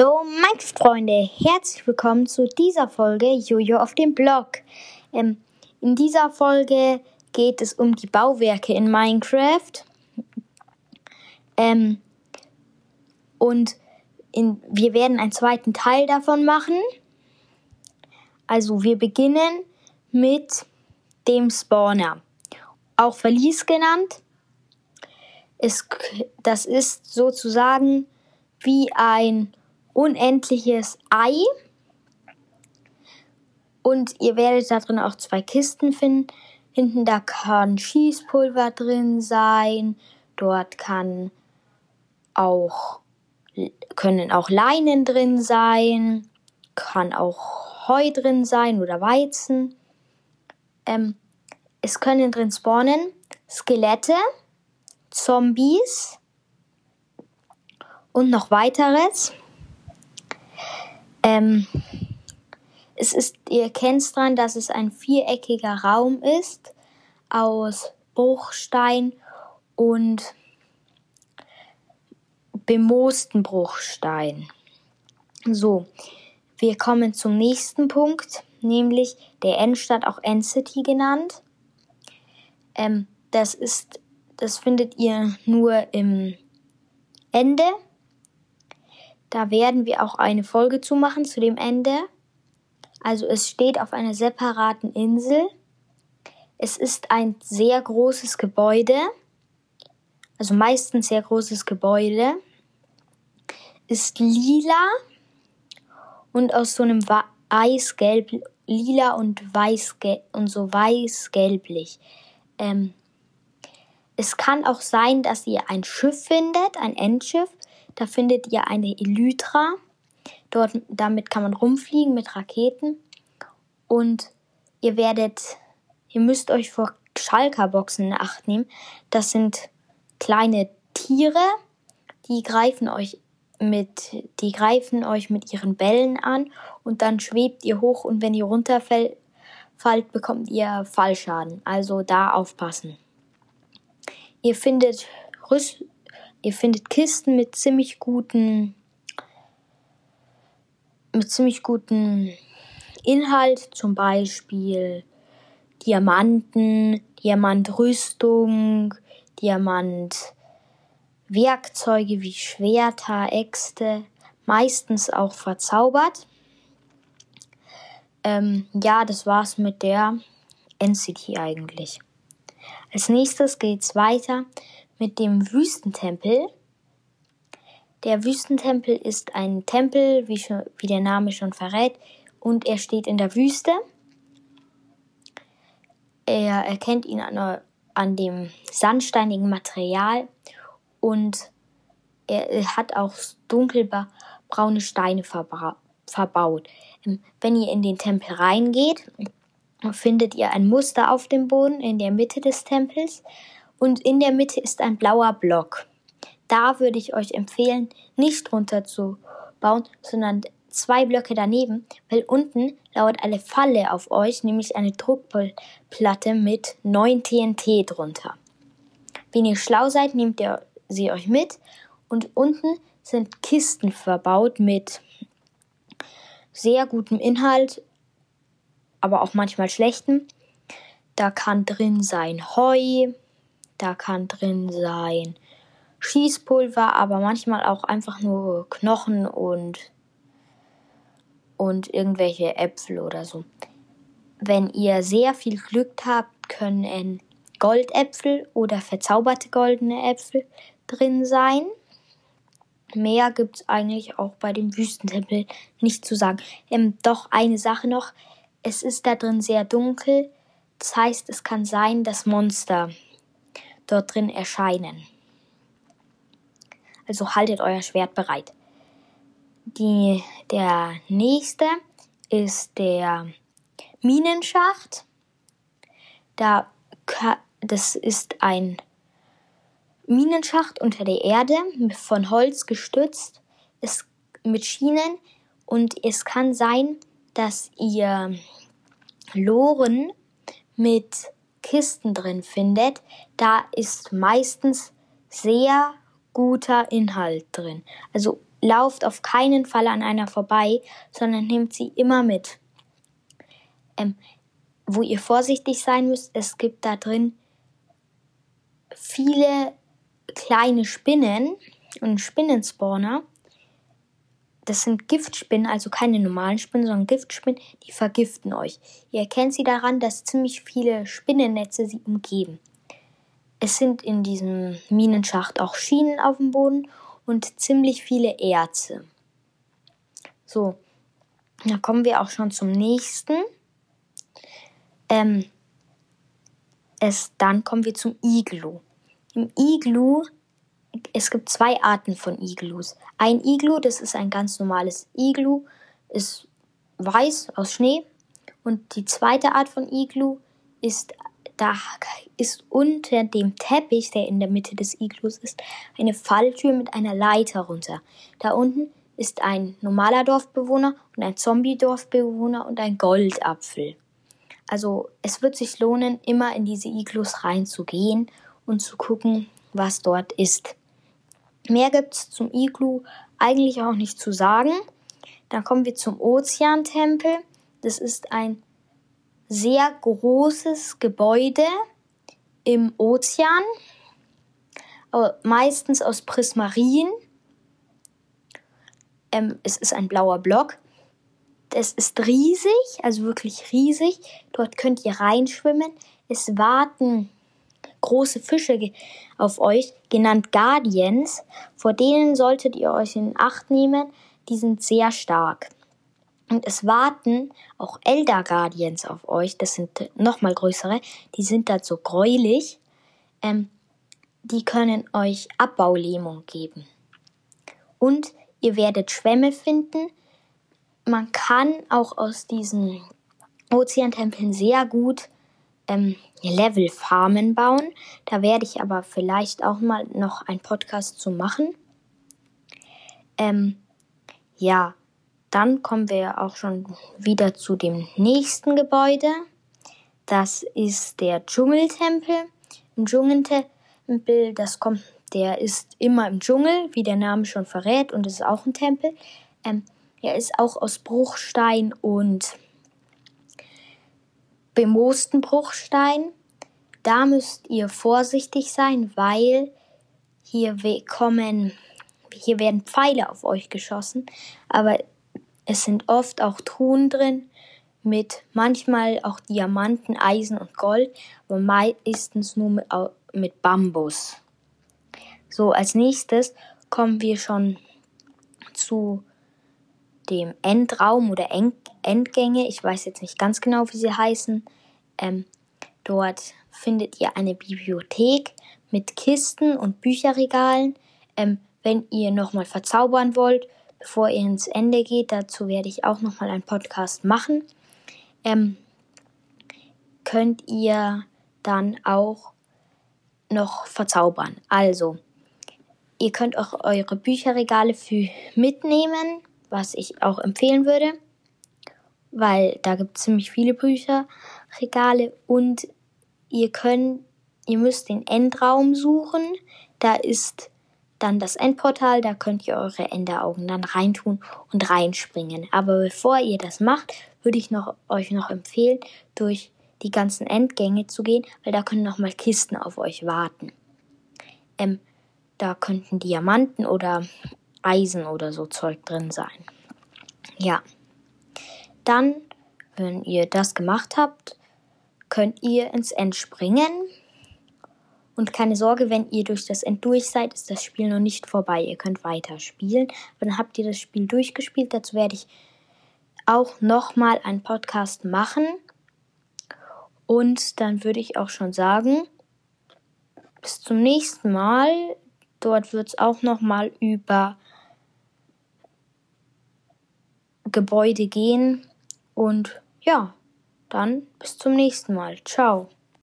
Hallo Minecraft-Freunde, herzlich willkommen zu dieser Folge Jojo auf dem Blog. Ähm, in dieser Folge geht es um die Bauwerke in Minecraft. Ähm, und in, wir werden einen zweiten Teil davon machen. Also wir beginnen mit dem Spawner, auch Verlies genannt. Es, das ist sozusagen wie ein unendliches Ei. Und ihr werdet da drin auch zwei Kisten finden. Hinten da kann Schießpulver drin sein. Dort kann auch, können auch Leinen drin sein. Kann auch Heu drin sein oder Weizen. Ähm, es können drin spawnen Skelette, Zombies und noch weiteres. Ähm, es ist, ihr kennt dran, dass es ein viereckiger Raum ist aus Bruchstein und bemoosten Bruchstein. So, wir kommen zum nächsten Punkt, nämlich der Endstadt, auch End-City genannt. Ähm, das ist, das findet ihr nur im Ende da werden wir auch eine Folge zu machen zu dem Ende. Also es steht auf einer separaten Insel. Es ist ein sehr großes Gebäude. Also meistens sehr großes Gebäude. Ist lila und aus so einem Eisgelb, lila und weißgelb und so weiß-gelblich. Ähm, es kann auch sein, dass ihr ein Schiff findet, ein Endschiff, da findet ihr eine Elytra. Dort, damit kann man rumfliegen mit Raketen. Und ihr werdet, ihr müsst euch vor Schalkerboxen in Acht nehmen. Das sind kleine Tiere, die greifen euch mit, die greifen euch mit ihren Bällen an und dann schwebt ihr hoch und wenn ihr runterfällt, bekommt ihr Fallschaden. Also da aufpassen. Ihr findet Rüst Ihr findet Kisten mit ziemlich guten, mit ziemlich guten Inhalt, zum Beispiel Diamanten, Diamantrüstung, Diamantwerkzeuge wie Schwerter, Äxte, meistens auch verzaubert. Ähm, ja, das war's mit der NCT eigentlich. Als nächstes geht's weiter mit dem Wüstentempel. Der Wüstentempel ist ein Tempel, wie, schon, wie der Name schon verrät, und er steht in der Wüste. Er erkennt ihn an, an dem sandsteinigen Material und er hat auch dunkelbraune Steine verbaut. Ähm, wenn ihr in den Tempel reingeht, findet ihr ein Muster auf dem Boden in der Mitte des Tempels und in der Mitte ist ein blauer Block. Da würde ich euch empfehlen, nicht runter zu bauen, sondern zwei Blöcke daneben, weil unten lauert eine Falle auf euch, nämlich eine Druckplatte mit 9 TNT drunter. Wenn ihr schlau seid, nehmt ihr sie euch mit und unten sind Kisten verbaut mit sehr gutem Inhalt, aber auch manchmal schlechtem. Da kann drin sein Heu, da kann drin sein Schießpulver, aber manchmal auch einfach nur Knochen und, und irgendwelche Äpfel oder so. Wenn ihr sehr viel Glück habt, können Goldäpfel oder verzauberte goldene Äpfel drin sein. Mehr gibt es eigentlich auch bei dem Wüstentempel nicht zu sagen. Ähm, doch eine Sache noch. Es ist da drin sehr dunkel. Das heißt, es kann sein, dass Monster dort drin erscheinen. Also haltet euer Schwert bereit. Die, der nächste ist der Minenschacht. Da, das ist ein Minenschacht unter der Erde, von Holz gestützt, ist mit Schienen und es kann sein, dass ihr Loren mit Kisten drin findet, da ist meistens sehr guter Inhalt drin. Also lauft auf keinen Fall an einer vorbei, sondern nehmt sie immer mit. Ähm, wo ihr vorsichtig sein müsst, es gibt da drin viele kleine Spinnen und Spinnenspawner. Das sind Giftspinnen, also keine normalen Spinnen, sondern Giftspinnen, die vergiften euch. Ihr erkennt sie daran, dass ziemlich viele Spinnennetze sie umgeben. Es sind in diesem Minenschacht auch Schienen auf dem Boden und ziemlich viele Erze. So, da kommen wir auch schon zum nächsten. Ähm, es, dann kommen wir zum Iglu. Im Iglu, es gibt zwei Arten von Iglus. Ein Iglu, das ist ein ganz normales Iglu, ist weiß aus Schnee. Und die zweite Art von Iglu ist da ist unter dem Teppich, der in der Mitte des Iglus ist, eine Falltür mit einer Leiter runter. Da unten ist ein normaler Dorfbewohner und ein Zombie-Dorfbewohner und ein Goldapfel. Also es wird sich lohnen, immer in diese Iglus reinzugehen und zu gucken, was dort ist. Mehr gibt es zum Iglu eigentlich auch nicht zu sagen. Dann kommen wir zum Ozeantempel. Das ist ein sehr großes Gebäude im Ozean, meistens aus Prismarin. Ähm, es ist ein blauer Block. Es ist riesig, also wirklich riesig. Dort könnt ihr reinschwimmen. Es warten große Fische auf euch, genannt Guardians. Vor denen solltet ihr euch in Acht nehmen. Die sind sehr stark. Und es warten auch Elder Guardians auf euch. Das sind nochmal größere. Die sind da so gräulich. Ähm, die können euch Abbaulähmung geben. Und ihr werdet Schwämme finden. Man kann auch aus diesen Ozeantempeln sehr gut ähm, Level-Farmen bauen. Da werde ich aber vielleicht auch mal noch einen Podcast zu machen. Ähm, ja, dann kommen wir auch schon wieder zu dem nächsten Gebäude. Das ist der Dschungeltempel. Im Dschungeltempel, das kommt, der ist immer im Dschungel, wie der Name schon verrät, und es ist auch ein Tempel. Ähm, er ist auch aus Bruchstein und bemoosten Bruchstein. Da müsst ihr vorsichtig sein, weil hier kommen, hier werden Pfeile auf euch geschossen, aber es sind oft auch Truhen drin mit manchmal auch Diamanten, Eisen und Gold, aber meistens nur mit, mit Bambus. So, als nächstes kommen wir schon zu dem Endraum oder Endgänge. Ich weiß jetzt nicht ganz genau, wie sie heißen. Ähm, dort findet ihr eine Bibliothek mit Kisten und Bücherregalen. Ähm, wenn ihr nochmal verzaubern wollt, bevor ihr ins Ende geht, dazu werde ich auch nochmal einen Podcast machen, ähm, könnt ihr dann auch noch verzaubern. Also, ihr könnt auch eure Bücherregale für mitnehmen, was ich auch empfehlen würde, weil da gibt es ziemlich viele Bücherregale und ihr könnt, ihr müsst den Endraum suchen. Da ist dann das Endportal, da könnt ihr eure Enderaugen dann reintun und reinspringen. Aber bevor ihr das macht, würde ich noch, euch noch empfehlen, durch die ganzen Endgänge zu gehen, weil da können nochmal Kisten auf euch warten. Ähm, da könnten Diamanten oder Eisen oder so Zeug drin sein. Ja. Dann, wenn ihr das gemacht habt, könnt ihr ins End springen und keine Sorge, wenn ihr durch das End durch seid, ist das Spiel noch nicht vorbei. Ihr könnt weiter spielen. dann habt ihr das Spiel durchgespielt. Dazu werde ich auch nochmal einen Podcast machen. Und dann würde ich auch schon sagen, bis zum nächsten Mal. Dort wird es auch nochmal über Gebäude gehen. Und ja, dann bis zum nächsten Mal. Ciao.